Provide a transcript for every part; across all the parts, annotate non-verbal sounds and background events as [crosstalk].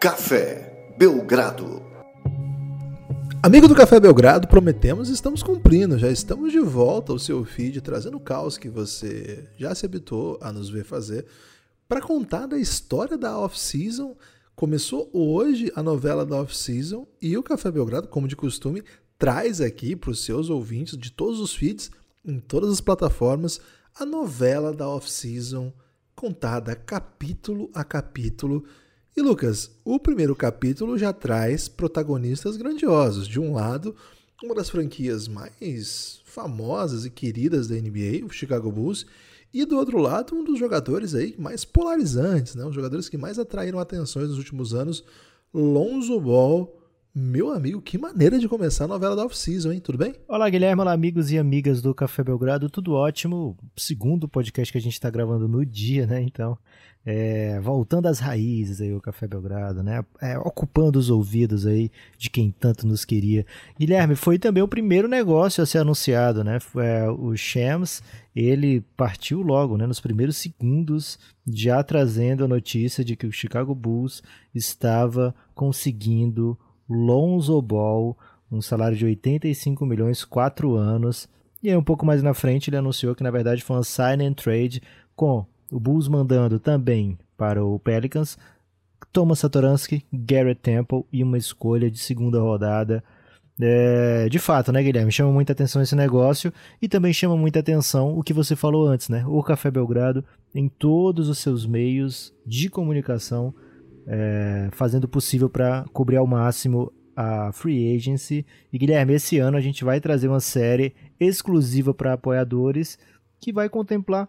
Café Belgrado. Amigo do Café Belgrado, prometemos e estamos cumprindo. Já estamos de volta ao seu feed, trazendo o caos que você já se habituou a nos ver fazer, para contar da história da off-season. Começou hoje a novela da off-season e o Café Belgrado, como de costume, traz aqui para os seus ouvintes de todos os feeds, em todas as plataformas, a novela da off-season contada capítulo a capítulo. E Lucas, o primeiro capítulo já traz protagonistas grandiosos. De um lado, uma das franquias mais famosas e queridas da NBA, o Chicago Bulls, e do outro lado, um dos jogadores aí mais polarizantes, né? Os jogadores que mais atraíram atenções nos últimos anos, Lonzo Ball meu amigo, que maneira de começar a novela da off-season, hein? Tudo bem? Olá, Guilherme. Olá, amigos e amigas do Café Belgrado. Tudo ótimo. Segundo podcast que a gente está gravando no dia, né? Então, é, voltando às raízes aí, o Café Belgrado, né? É, ocupando os ouvidos aí de quem tanto nos queria. Guilherme, foi também o primeiro negócio a ser anunciado, né? É, o Shams, ele partiu logo, né? Nos primeiros segundos, já trazendo a notícia de que o Chicago Bulls estava conseguindo Lonzo Ball, um salário de 85 milhões, 4 anos. E aí um pouco mais na frente ele anunciou que na verdade foi uma sign and trade com o Bulls mandando também para o Pelicans Thomas Satoransky, Garrett Temple e uma escolha de segunda rodada. É, de fato, né, Guilherme? Chama muita atenção esse negócio e também chama muita atenção o que você falou antes, né? O Café Belgrado, em todos os seus meios de comunicação, é, fazendo o possível para cobrir ao máximo a free agency. E Guilherme, esse ano a gente vai trazer uma série exclusiva para apoiadores que vai contemplar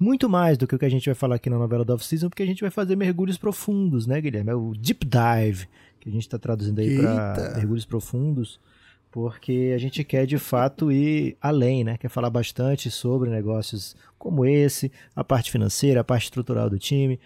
muito mais do que o que a gente vai falar aqui na novela da off-season, porque a gente vai fazer mergulhos profundos, né, Guilherme? É o deep dive que a gente está traduzindo aí para mergulhos profundos, porque a gente quer de fato ir além, né? Quer falar bastante sobre negócios como esse, a parte financeira, a parte estrutural do time,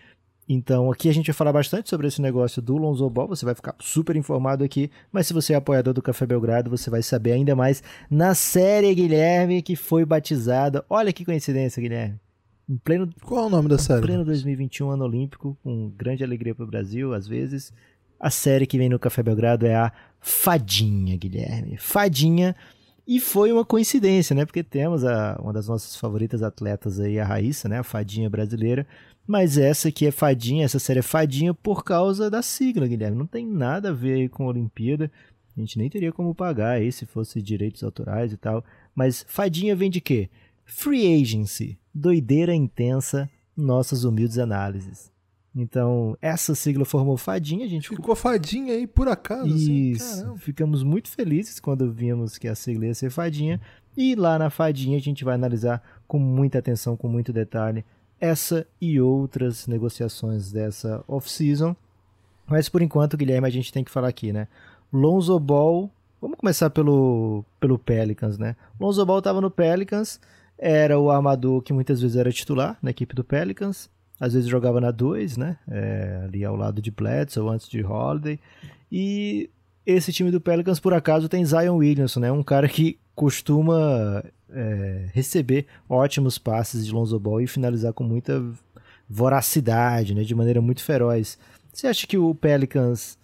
então, aqui a gente vai falar bastante sobre esse negócio do Lonzo Ball, você vai ficar super informado aqui, mas se você é apoiador do Café Belgrado, você vai saber ainda mais na série Guilherme, que foi batizada. Olha que coincidência, Guilherme. Em pleno, Qual é o nome da série? Em pleno 2021, ano olímpico, com grande alegria para o Brasil, às vezes. A série que vem no Café Belgrado é a Fadinha, Guilherme. Fadinha. E foi uma coincidência, né? Porque temos a, uma das nossas favoritas atletas aí, a Raíssa, né? A Fadinha brasileira mas essa aqui é fadinha, essa série é fadinha por causa da sigla, Guilherme. Não tem nada a ver com a Olimpíada. A gente nem teria como pagar aí se fosse direitos autorais e tal. Mas fadinha vem de quê? Free agency. Doideira intensa, nossas humildes análises. Então, essa sigla formou fadinha, a gente ficou fadinha aí por acaso. Assim? Isso. Assim, ficamos muito felizes quando vimos que a sigla ia ser fadinha. E lá na fadinha a gente vai analisar com muita atenção, com muito detalhe essa e outras negociações dessa off-season. Mas por enquanto, Guilherme, a gente tem que falar aqui, né? Lonzo Ball, vamos começar pelo, pelo Pelicans, né? Lonzo Ball estava no Pelicans, era o armador que muitas vezes era titular na equipe do Pelicans, às vezes jogava na 2, né? É, ali ao lado de Bledsoe, antes de Holiday. E esse time do Pelicans, por acaso, tem Zion Williamson, né? Um cara que costuma é, receber ótimos passes de Lonzo Ball e finalizar com muita voracidade, né, de maneira muito feroz. Você acha que o Pelicans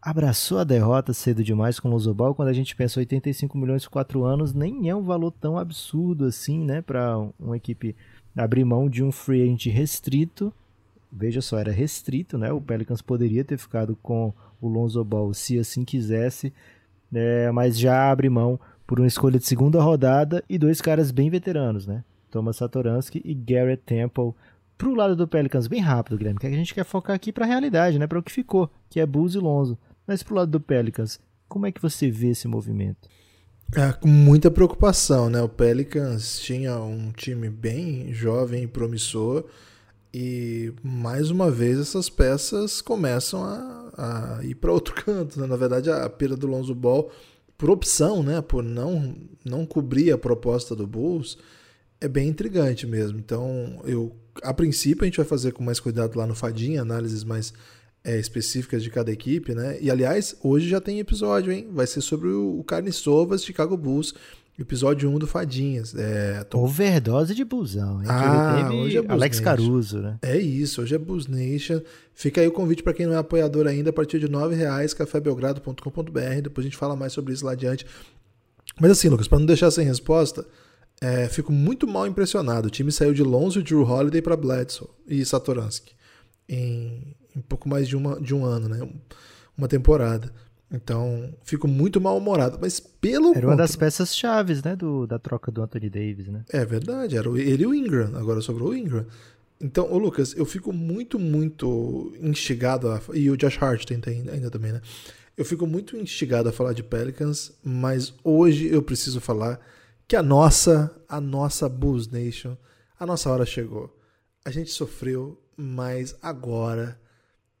abraçou a derrota cedo demais com o Lonzo Ball? Quando a gente pensa 85 milhões por 4 anos, nem é um valor tão absurdo assim, né, para uma equipe abrir mão de um free agent restrito. Veja só, era restrito, né? O Pelicans poderia ter ficado com o Lonzo Ball se assim quisesse, né, mas já abre mão por uma escolha de segunda rodada e dois caras bem veteranos, né? Thomas Satoransky e Garrett Temple. Pro lado do Pelicans, bem rápido, Guilherme, que a gente quer focar aqui para a realidade, né? Para o que ficou, que é Bulls e Lonzo. Mas pro lado do Pelicans, como é que você vê esse movimento? É, com muita preocupação, né? O Pelicans tinha um time bem jovem e promissor e mais uma vez essas peças começam a, a ir para [laughs] outro canto. Né? Na verdade, a perda do Lonzo Ball por opção, né, por não, não cobrir a proposta do Bulls, é bem intrigante mesmo. Então, eu a princípio a gente vai fazer com mais cuidado lá no Fadinha, análises mais é, específicas de cada equipe, né? E aliás, hoje já tem episódio, hein? Vai ser sobre o, o Carne Sovas Chicago Bulls. Episódio 1 do Fadinhas. É, tô... Overdose de busão, hein? Ah, hoje é Bus Alex Nation. Caruso, né? É isso, hoje é Bus Nation. Fica aí o convite para quem não é apoiador ainda, a partir de R$ reais cafébelgrado.com.br. Depois a gente fala mais sobre isso lá adiante. Mas assim, Lucas, para não deixar sem resposta, é, fico muito mal impressionado. O time saiu de Lonzo e Drew Holiday para Bledsoe e Satoransky em, em pouco mais de, uma, de um ano, né? Uma temporada. Então, fico muito mal-humorado. Mas pelo. Era uma das peças chaves, né? Do, da troca do Anthony Davis, né? É verdade. Era ele e o Ingram. Agora sobrou o Ingram. Então, ô Lucas, eu fico muito, muito instigado. A, e o Josh Hart tem ainda também, né? Eu fico muito instigado a falar de Pelicans, mas hoje eu preciso falar que a nossa, a nossa Bulls Nation, a nossa hora chegou. A gente sofreu, mas agora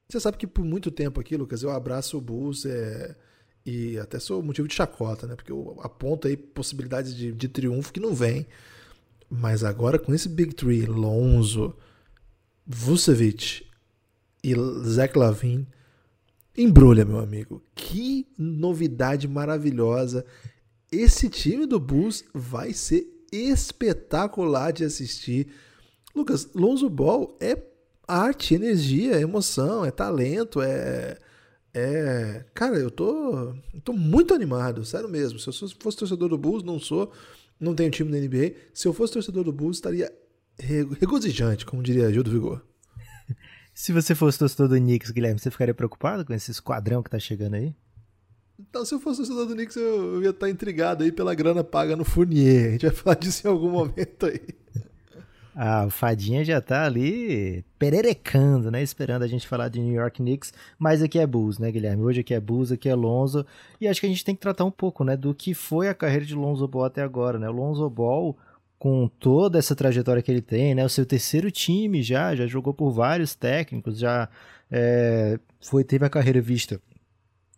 você sabe que por muito tempo aqui, Lucas, eu abraço o Bulls é, e até sou motivo de chacota, né? Porque eu aponto aí possibilidades de, de triunfo que não vem. Mas agora com esse Big Three, Lonzo, Vucevic e Zach Lavin, embrulha, meu amigo. Que novidade maravilhosa. Esse time do Bulls vai ser espetacular de assistir. Lucas, Lonzo Ball é arte, energia, emoção, é talento, é. É. Cara, eu tô. Eu tô muito animado, sério mesmo. Se eu fosse torcedor do Bulls, não sou, não tenho time na NBA. Se eu fosse torcedor do Bulls, estaria regozijante, como diria Gil do Vigor. [laughs] Se você fosse torcedor do Knicks, Guilherme, você ficaria preocupado com esse esquadrão que tá chegando aí? Então, se eu fosse torcedor do Knicks, eu, eu ia estar intrigado aí pela grana paga no Fournier. A gente vai falar disso em algum momento aí. [laughs] O Fadinha já tá ali pererecando, né? Esperando a gente falar de New York Knicks. Mas aqui é Bulls, né, Guilherme? Hoje aqui é Bulls, aqui é Lonzo. E acho que a gente tem que tratar um pouco, né, do que foi a carreira de Lonzo Ball até agora, né? O Lonzo Ball, com toda essa trajetória que ele tem, né? O seu terceiro time já, já jogou por vários técnicos, já é, foi, teve a carreira vista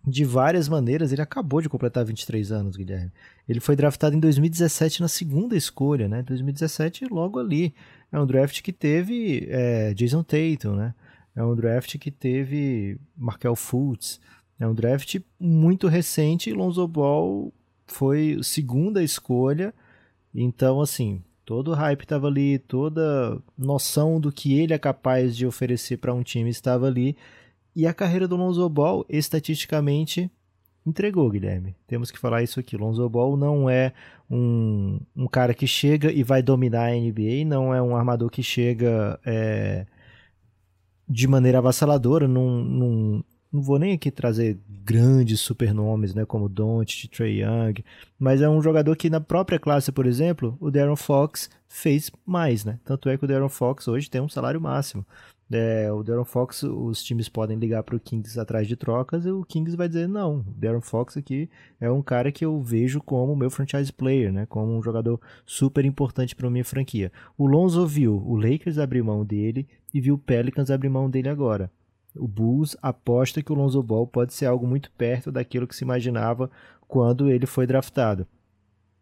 de várias maneiras. Ele acabou de completar 23 anos, Guilherme. Ele foi draftado em 2017 na segunda escolha, né? 2017 logo ali. É um draft que teve é, Jason Tatum, né? É um draft que teve Markel Fultz. É um draft muito recente Lonzo Ball foi segunda escolha. Então, assim, todo o hype estava ali, toda noção do que ele é capaz de oferecer para um time estava ali. E a carreira do Lonzo Ball, estatisticamente, entregou, Guilherme. Temos que falar isso aqui. Lonzo Ball não é um, um cara que chega e vai dominar a NBA, não é um armador que chega é, de maneira avassaladora, num, num, não vou nem aqui trazer grandes supernomes, né, como Doncic, Trey Young, mas é um jogador que na própria classe, por exemplo, o Darren Fox fez mais, né? Tanto é que o Darren Fox hoje tem um salário máximo. É, o Darren Fox, os times podem ligar para o Kings atrás de trocas e o Kings vai dizer não. O Darren Fox aqui é um cara que eu vejo como meu franchise player, né? Como um jogador super importante para minha franquia. O Lonzo viu o Lakers abrir mão dele e viu o Pelicans abrir mão dele agora. O Bulls aposta que o Lonzo Ball pode ser algo muito perto daquilo que se imaginava quando ele foi draftado.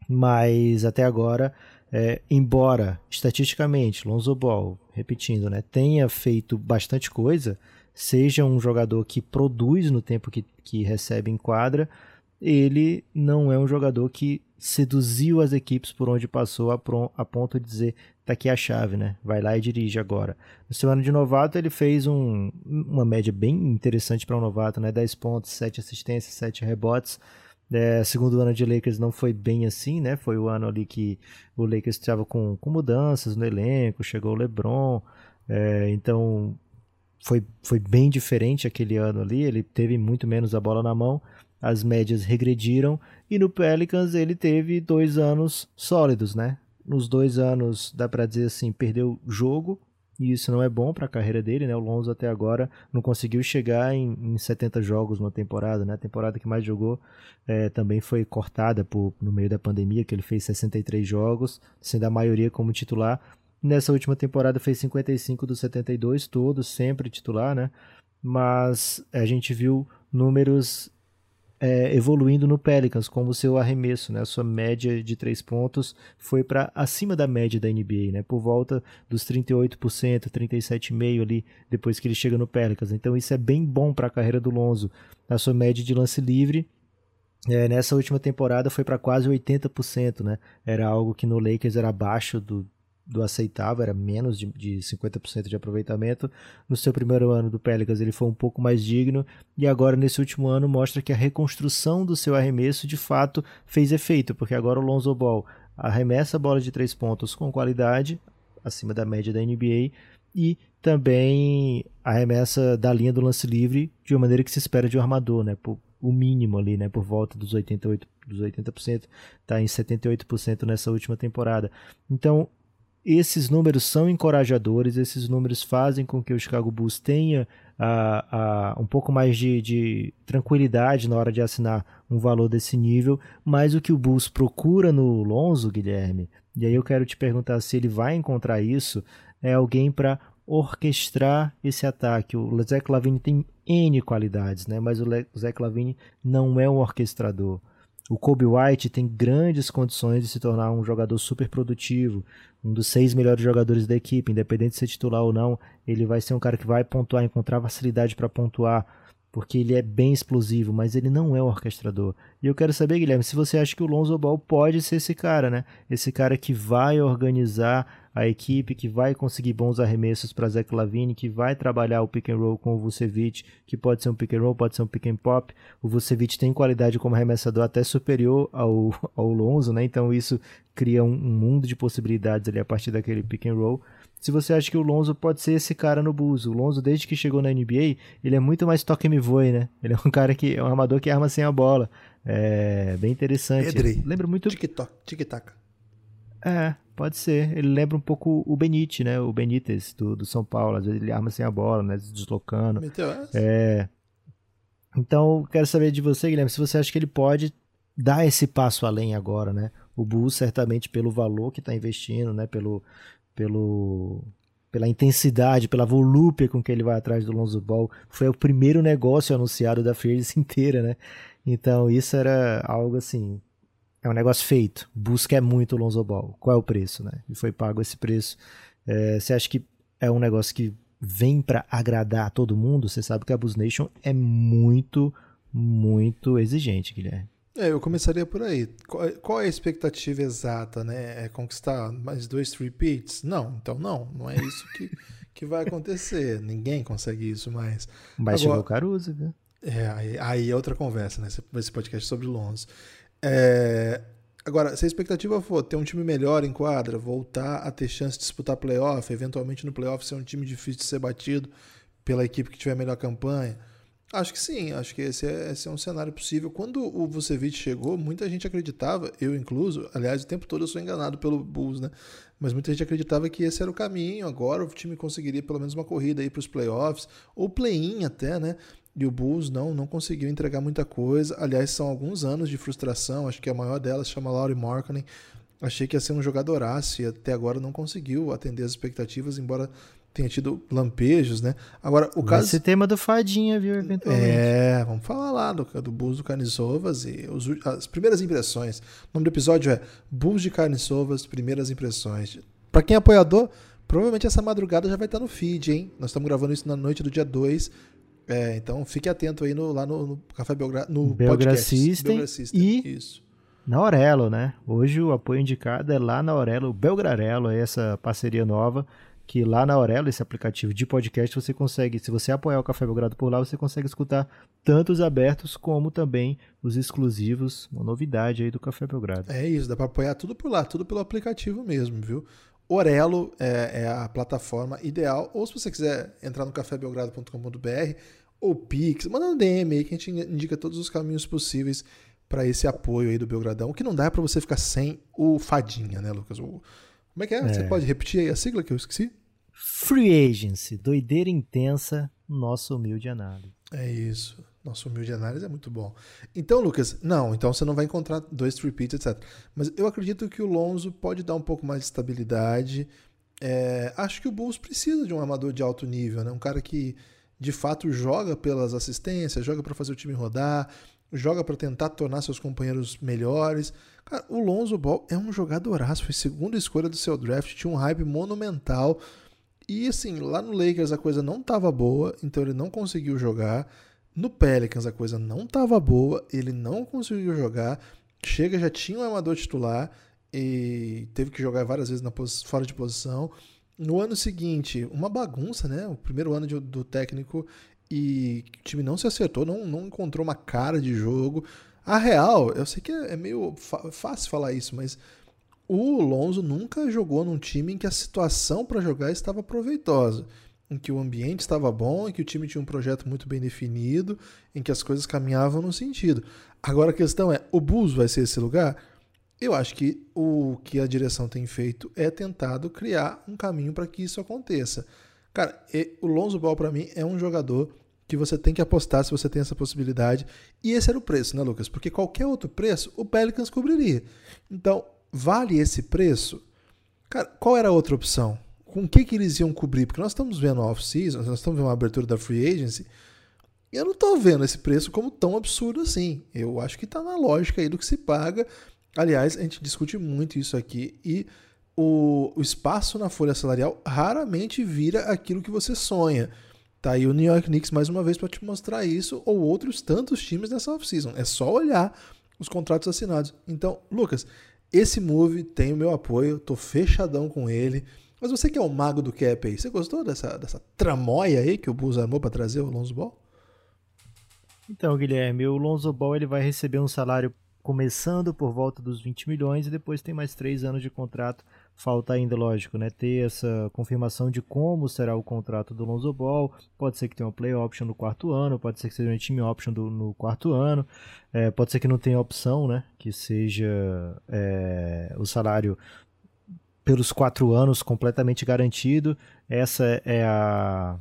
Mas até agora é, embora estatisticamente Lonzo Ball, repetindo, né, tenha feito bastante coisa, seja um jogador que produz no tempo que, que recebe em quadra, ele não é um jogador que seduziu as equipes por onde passou a, a ponto de dizer tá aqui a chave, né? Vai lá e dirige agora. No seu ano de novato ele fez um, uma média bem interessante para um novato, né? 10 pontos, 7 assistências, 7 rebotes. É, segundo ano de Lakers não foi bem assim, né? Foi o ano ali que o Lakers estava com, com mudanças no elenco, chegou o LeBron, é, então foi, foi bem diferente aquele ano ali. Ele teve muito menos a bola na mão, as médias regrediram e no Pelicans ele teve dois anos sólidos, né? Nos dois anos, dá para dizer assim, perdeu jogo, e isso não é bom para a carreira dele, né? O Lonzo até agora não conseguiu chegar em, em 70 jogos numa temporada, né? A temporada que mais jogou é, também foi cortada por, no meio da pandemia, que ele fez 63 jogos, sendo a maioria como titular. Nessa última temporada fez 55 dos 72, todos sempre titular, né? Mas a gente viu números é, evoluindo no Pelicans, como o seu arremesso, né? A sua média de três pontos foi para acima da média da NBA, né? Por volta dos 38%, 37,5% ali, depois que ele chega no Pelicans. Então isso é bem bom para a carreira do Lonzo. A sua média de lance livre é, nessa última temporada foi para quase 80%, né? Era algo que no Lakers era abaixo do, do aceitável, era menos de, de 50% de aproveitamento. No seu primeiro ano do Pelicans ele foi um pouco mais digno e agora nesse último ano mostra que a reconstrução do seu arremesso de fato fez efeito, porque agora o Lonzo Ball arremessa a bola de três pontos com qualidade, acima da média da NBA, e também arremessa da linha do lance livre de uma maneira que se espera de um armador, né? Por, o mínimo ali, né? Por volta dos 88%, dos 80%, tá em 78% nessa última temporada. Então, esses números são encorajadores, esses números fazem com que o Chicago Bulls tenha a, a, um pouco mais de, de, tranquilidade na hora de assinar um valor desse nível, mas o que o Bulls procura no Lonzo, Guilherme, e aí eu quero te perguntar se ele vai encontrar isso, é alguém para orquestrar esse ataque. O Zach Lavine tem N qualidades, né? mas o Zach Lavine não é um orquestrador. O Kobe White tem grandes condições de se tornar um jogador super produtivo, um dos seis melhores jogadores da equipe, independente de ser titular ou não, ele vai ser um cara que vai pontuar, encontrar facilidade para pontuar, porque ele é bem explosivo, mas ele não é um orquestrador. E eu quero saber, Guilherme, se você acha que o Lonzo Ball pode ser esse cara, né? Esse cara que vai organizar a equipe que vai conseguir bons arremessos para Zach Lavine, que vai trabalhar o pick and roll com o Vucevic, que pode ser um pick and roll, pode ser um pick and pop. O Vucevic tem qualidade como arremessador até superior ao, [laughs] ao Lonzo, né? Então isso cria um, um mundo de possibilidades ali a partir daquele pick and roll. Se você acha que o Lonzo pode ser esse cara no Bulls, o Lonzo desde que chegou na NBA, ele é muito mais toque me voe, né? Ele é um cara que é um armador que arma sem a bola. É bem interessante. Pedri. Lembra muito tic-tac. É, Pode ser. Ele lembra um pouco o Benítez, né? O Benítez do, do São Paulo. Às vezes ele arma sem a bola, né? Deslocando. Meteu essa? É. Então, quero saber de você, Guilherme, se você acha que ele pode dar esse passo além agora, né? O Bulls, certamente, pelo valor que está investindo, né? Pelo, pelo, pela intensidade, pela volúpia com que ele vai atrás do Lonzo Ball. Foi o primeiro negócio anunciado da Free [laughs] inteira, né? Então, isso era algo assim é um negócio feito. Busca é muito o Lonzo Ball. Qual é o preço, né? E foi pago esse preço. É, você acha que é um negócio que vem para agradar todo mundo? Você sabe que a Bus Nation é muito, muito exigente, Guilherme. É, eu começaria por aí. Qual, qual, é a expectativa exata, né? É conquistar mais dois repeats? Não, então não. Não é isso que, [laughs] que vai acontecer. Ninguém consegue isso mais. Mas Agora, chegou o Caruso, viu? É, aí, aí é outra conversa, né? Esse podcast sobre Lonzo. É, agora, se a expectativa for ter um time melhor em quadra, voltar a ter chance de disputar playoff, eventualmente no playoff ser um time difícil de ser batido pela equipe que tiver melhor campanha, acho que sim, acho que esse é, esse é um cenário possível. Quando o Vucevic chegou, muita gente acreditava, eu incluso, aliás, o tempo todo eu sou enganado pelo Bulls, né? Mas muita gente acreditava que esse era o caminho, agora o time conseguiria pelo menos uma corrida aí para os playoffs, ou play-in até, né? E o Bulls não, não conseguiu entregar muita coisa. Aliás, são alguns anos de frustração. Acho que a maior delas chama Laurie Markkinen. Achei que ia ser um jogadoraço e até agora não conseguiu atender as expectativas, embora tenha tido lampejos, né? Agora, o caso. Esse tema do Fadinha, viu, eventualmente. É, vamos falar lá do, do Bulls do Carniçovas e os, as primeiras impressões. O nome do episódio é Bulls de Carniçovas, Primeiras Impressões. Para quem é apoiador, provavelmente essa madrugada já vai estar no feed, hein? Nós estamos gravando isso na noite do dia 2. É, então fique atento aí no, lá no, no Café Belgrado, no Belgra podcast. System, System e Isso. na Aurelo, né? Hoje o apoio indicado é lá na Aurelo, Belgrarelo, é essa parceria nova, que lá na Aurelo, esse aplicativo de podcast, você consegue, se você apoiar o Café Belgrado por lá, você consegue escutar tanto os abertos como também os exclusivos, uma novidade aí do Café Belgrado. É isso, dá para apoiar tudo por lá, tudo pelo aplicativo mesmo, viu? Orelo é, é, a plataforma ideal. Ou se você quiser entrar no cafébelgrado.com.br ou Pix, manda um DM aí que a gente indica todos os caminhos possíveis para esse apoio aí do Belgradão. O que não dá é para você ficar sem o Fadinha, né, Lucas? O, como é que é? é? Você pode repetir aí a sigla que eu esqueci? Free Agency, doideira intensa, nosso humilde análise. É isso. Nosso humilde análise é muito bom. Então, Lucas, não, então você não vai encontrar dois repeats, etc. Mas eu acredito que o Lonzo pode dar um pouco mais de estabilidade. É, acho que o Bulls precisa de um armador de alto nível, né? Um cara que de fato joga pelas assistências, joga para fazer o time rodar, joga para tentar tornar seus companheiros melhores. Cara, o Lonzo Ball é um jogadoraço, foi segunda escolha do seu draft, tinha um hype monumental. E assim, lá no Lakers a coisa não estava boa, então ele não conseguiu jogar No Pelicans a coisa não estava boa, ele não conseguiu jogar. Chega, já tinha um armador titular e teve que jogar várias vezes fora de posição. No ano seguinte, uma bagunça, né? O primeiro ano de, do técnico e o time não se acertou, não, não encontrou uma cara de jogo. A real, eu sei que é, é meio fácil falar isso, mas o Lonzo nunca jogou num time em que a situação para jogar estava proveitosa, em que o ambiente estava bom, em que o time tinha um projeto muito bem definido, em que as coisas caminhavam no sentido. Agora a questão é, o Bulls vai ser esse lugar? Eu acho que o que a direção tem feito é tentado criar um caminho para que isso aconteça. Cara, o Lonzo Ball para mim é um jogador que você tem que apostar se você tem essa possibilidade. E esse era o preço, né, Lucas? Porque qualquer outro preço o Pelicans cobriria. Então, vale esse preço? Cara, qual era a outra opção? Com o que, que eles iam cobrir? Porque nós estamos vendo off-season, nós estamos vendo a abertura da free agency, e eu não estou vendo esse preço como tão absurdo assim. Eu acho que está na lógica aí do que se paga. Aliás, a gente discute muito isso aqui e o, o espaço na folha salarial raramente vira aquilo que você sonha. Tá aí o New York Knicks mais uma vez para te mostrar isso, ou outros tantos times nessa off-season. É só olhar os contratos assinados. Então, Lucas, esse move tem o meu apoio, tô fechadão com ele. Mas você que é o mago do cap aí, você gostou dessa, dessa tramóia aí que o Bulls armou para trazer o Lonzo Ball? Então, Guilherme, o Lonzo Ball ele vai receber um salário começando por volta dos 20 milhões e depois tem mais três anos de contrato. Falta ainda, lógico, né, ter essa confirmação de como será o contrato do Lonzo Ball. Pode ser que tenha uma play option no quarto ano, pode ser que seja uma team option do, no quarto ano, é, pode ser que não tenha opção, né, que seja é, o salário pelos quatro anos completamente garantido. Essa é a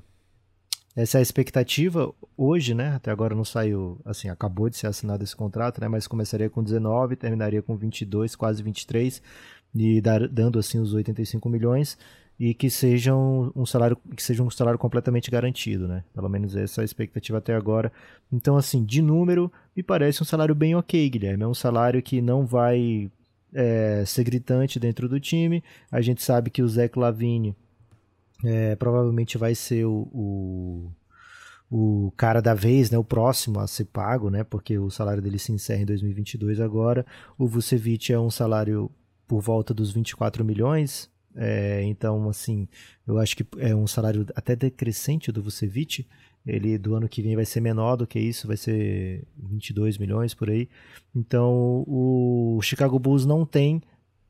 essa é a expectativa hoje, né? Até agora não saiu, assim, acabou de ser assinado esse contrato, né? Mas começaria com 19, terminaria com 22, quase 23 e dar, dando assim os 85 milhões e que sejam um salário que seja um salário completamente garantido, né? Pelo menos essa é a expectativa até agora. Então, assim, de número, me parece um salário bem ok, Guilherme. É um salário que não vai é, ser gritante dentro do time. A gente sabe que o Zé Lavine é, provavelmente vai ser o, o, o, cara da vez, né, o próximo a ser pago, né, porque o salário dele se encerra em 2022 agora. O Vucevic é um salário por volta dos 24 milhões, é, então, assim, eu acho que é um salário até decrescente do Vucevic. Ele do ano que vem vai ser menor do que isso, vai ser 22 milhões por aí. Então, o Chicago Bulls não tem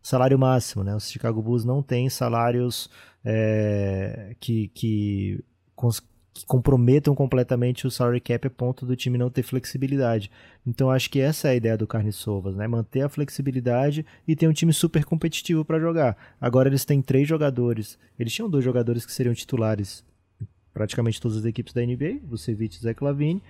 salário máximo, né? O Chicago Bulls não tem salários é, que, que, que, comprometam completamente o salary cap a ponto do time não ter flexibilidade. Então acho que essa é a ideia do Carne Sovas, né? Manter a flexibilidade e ter um time super competitivo para jogar. Agora eles têm três jogadores. Eles tinham dois jogadores que seriam titulares praticamente todas as equipes da NBA, Vucevic e Zach Lavine,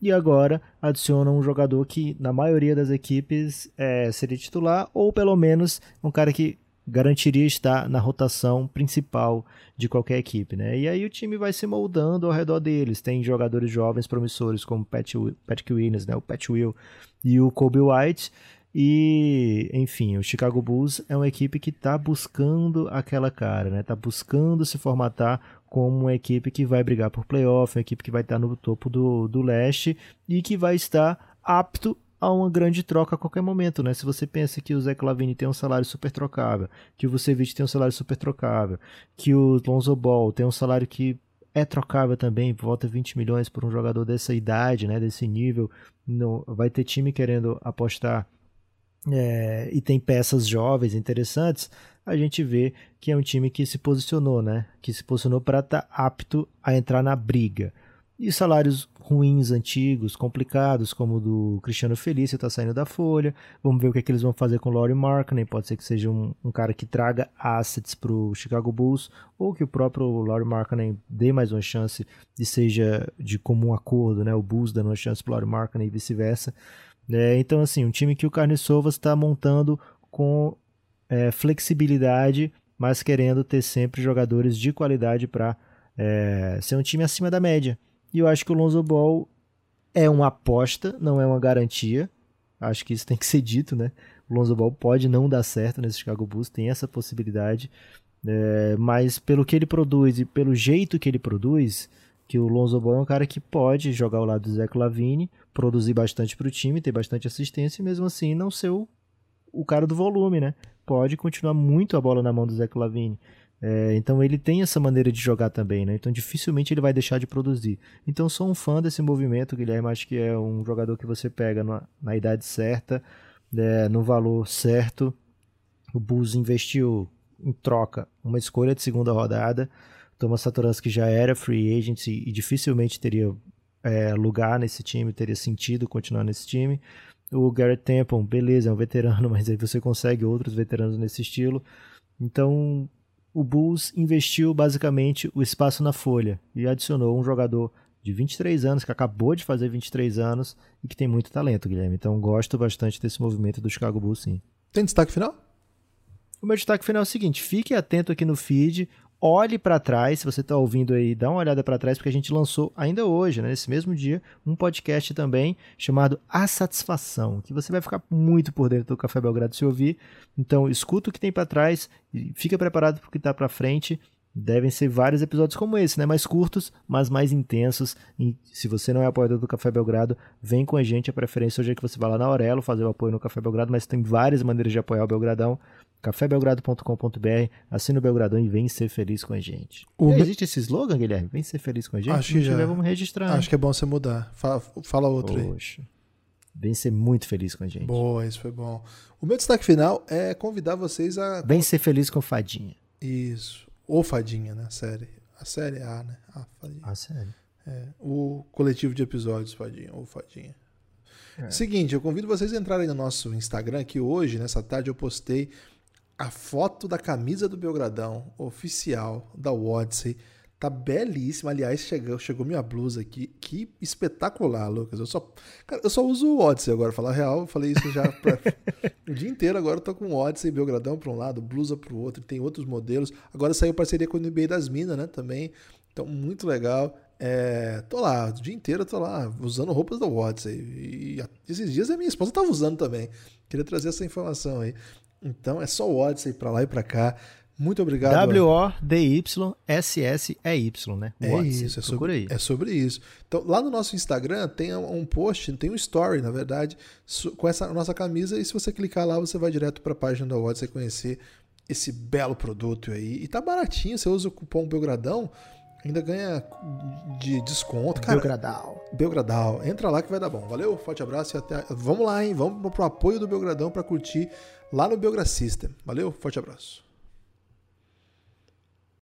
e agora adiciona um jogador que na maioria das equipes é, seria titular ou pelo menos um cara que garantiria estar na rotação principal de qualquer equipe, né? E aí o time vai se moldando ao redor deles. Tem jogadores jovens promissores como Pat, Patrick Williams, né? O Pat Will e o Kobe White. E, enfim, o Chicago Bulls é uma equipe que está buscando aquela cara, né? Está buscando se formatar como uma equipe que vai brigar por playoff, uma equipe que vai estar tá no topo do, do leste e que vai estar apto a uma grande troca a qualquer momento, né? Se você pensa que o Zé Clavini tem um salário super trocável, que o Vucevic tem um salário super trocável, que o Lonzo Ball tem um salário que é trocável também, volta 20 milhões por um jogador dessa idade, né, desse nível, não, vai ter time querendo apostar é, e tem peças jovens interessantes, a gente vê que é um time que se posicionou, né, que se posicionou para estar tá apto a entrar na briga. E salários ruins, antigos, complicados, como o do Cristiano Felício está saindo da folha. Vamos ver o que, é que eles vão fazer com o Laurie Markkinen. Pode ser que seja um, um cara que traga assets para o Chicago Bulls, ou que o próprio Laurie Markkinen dê mais uma chance e seja de comum acordo, né? O Bulls dando uma chance para o Laurie Markkinen e vice-versa. É, então, assim, um time que o Carne Sovas está montando com é, flexibilidade, mas querendo ter sempre jogadores de qualidade para é, ser um time acima da média. E eu acho que o Lonzo Ball é uma aposta, não é uma garantia. Acho que isso tem que ser dito, né? O Lonzo Ball pode não dar certo nesse Chicago Bulls, tem essa possibilidade. É, mas pelo que ele produz e pelo jeito que ele produz, que o Lonzo Ball é um cara que pode jogar ao lado do Zé Lavine, produzir bastante para o time, ter bastante assistência e mesmo assim não ser o, o cara do volume, né? Pode continuar muito a bola na mão do Zé Lavine. É, então ele tem essa maneira de jogar também, né? Então dificilmente ele vai deixar de produzir. Então sou um fã desse movimento, Guilherme. Acho que é um jogador que você pega na, na idade certa, né, no valor certo. O Bulls investiu em troca uma escolha de segunda rodada. Thomas Satoransky já era free agent e, dificilmente teria é, lugar nesse time, teria sentido continuar nesse time. O Garrett Temple, beleza, é um veterano, [laughs] mas aí você consegue outros veteranos nesse estilo. Então o Bulls investiu basicamente o espaço na folha e adicionou um jogador de 23 anos, que acabou de fazer 23 anos e que tem muito talento, Guilherme. Então gosto bastante desse movimento do Chicago Bulls, sim. Tem destaque final? O meu destaque final é o seguinte: fique atento aqui no feed olhe para trás, se você está ouvindo aí, dá uma olhada para trás, porque a gente lançou ainda hoje, né, nesse mesmo dia, um podcast também chamado A Satisfação, que você vai ficar muito por dentro do Café Belgrado se ouvir. Então, escuta o que tem para trás e fica preparado para o que está para frente. Devem ser vários episódios como esse, né? Mais curtos, mas mais intensos. E se você não é apoiador do Café Belgrado, vem com a gente. A preferência hoje é que você vá lá na Aurelo fazer o apoio no Café Belgrado, mas tem várias maneiras de apoiar o Belgradão cafébelgrado.com.br, assina o Belgradão e vem ser feliz com a gente. O Existe esse slogan, Guilherme? Vem ser feliz com a gente? Acho que já. vamos registrar. Acho que é bom você mudar. Fala, fala outro Poxa. aí. Vem ser muito feliz com a gente. Boa, isso foi bom. O meu destaque final é convidar vocês a. Vem ser feliz com Fadinha. Isso. Ou Fadinha, né? A série. A série A, né? A, Fadinha. a série. É. O coletivo de episódios Fadinha. Ou Fadinha. É. Seguinte, eu convido vocês a entrarem no nosso Instagram, que hoje, nessa tarde, eu postei a foto da camisa do Belgradão, oficial, da Odyssey, tá belíssima. Aliás, chegou, chegou minha blusa aqui. Que espetacular, Lucas. Eu só, cara, eu só uso o Odyssey agora, falar real. Eu falei isso já pra, [laughs] o dia inteiro. Agora eu tô com Odyssey e Belgradão para um lado, blusa para o outro. Tem outros modelos. Agora saiu parceria com o NBA das Minas, né? Também. Então, muito legal. É, tô lá, o dia inteiro eu tô lá usando roupas da Odyssey. E, e esses dias a minha esposa tava usando também. Queria trazer essa informação aí. Então é só o Odyssey para lá e para cá. Muito obrigado. W-O-D-Y-S-S-E-Y, né? O é Odyssey, isso, é sobre, é sobre isso. Então, lá no nosso Instagram tem um post, tem um story, na verdade, com essa nossa camisa. E se você clicar lá, você vai direto para a página da Odyssey conhecer esse belo produto aí. E tá baratinho, você usa o cupom Belgradão, ainda ganha de desconto. Cara, Belgradal. Belgradal. Entra lá que vai dar bom. Valeu, forte abraço e até. Vamos lá, hein? Vamos pro apoio do Belgradão para curtir lá no Biogra System. Valeu, forte abraço.